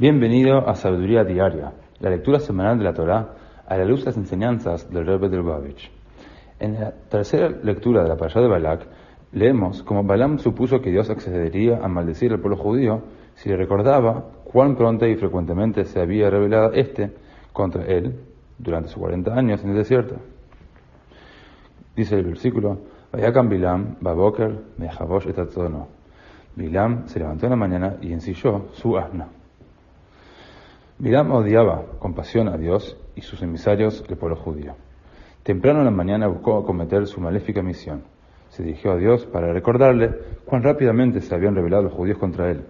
Bienvenido a Sabiduría Diaria, la lectura semanal de la Torá a la luz de las enseñanzas del Rebbe de Lubavitch. En la tercera lectura de la parasha de Balak, leemos cómo Balaam supuso que Dios accedería a maldecir al pueblo judío si le recordaba cuán pronto y frecuentemente se había revelado este contra él durante sus 40 años en el desierto. Dice el versículo, Vayakan Bilam, Baboker, Mejabosh et Bilam se levantó en la mañana y ensilló su asna. Bilam odiaba con pasión a Dios y sus emisarios, el pueblo judío. Temprano en la mañana buscó acometer su maléfica misión. Se dirigió a Dios para recordarle cuán rápidamente se habían revelado los judíos contra él.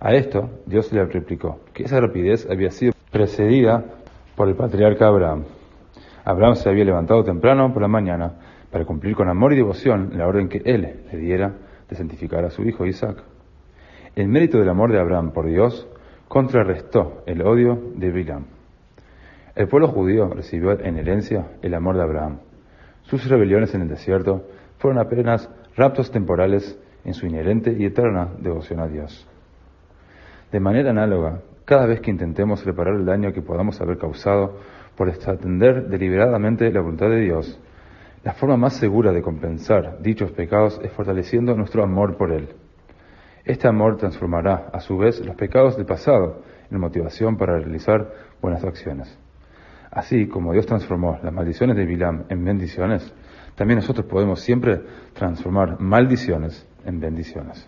A esto, Dios le replicó que esa rapidez había sido precedida por el patriarca Abraham. Abraham se había levantado temprano por la mañana para cumplir con amor y devoción la orden que él le diera de santificar a su hijo Isaac. El mérito del amor de Abraham por Dios contrarrestó el odio de Bilam. El pueblo judío recibió en herencia el amor de Abraham. Sus rebeliones en el desierto fueron apenas raptos temporales en su inherente y eterna devoción a Dios. De manera análoga, cada vez que intentemos reparar el daño que podamos haber causado por desatender deliberadamente la voluntad de Dios, la forma más segura de compensar dichos pecados es fortaleciendo nuestro amor por Él. Este amor transformará, a su vez, los pecados del pasado en motivación para realizar buenas acciones. Así como Dios transformó las maldiciones de Bilam en bendiciones, también nosotros podemos siempre transformar maldiciones en bendiciones.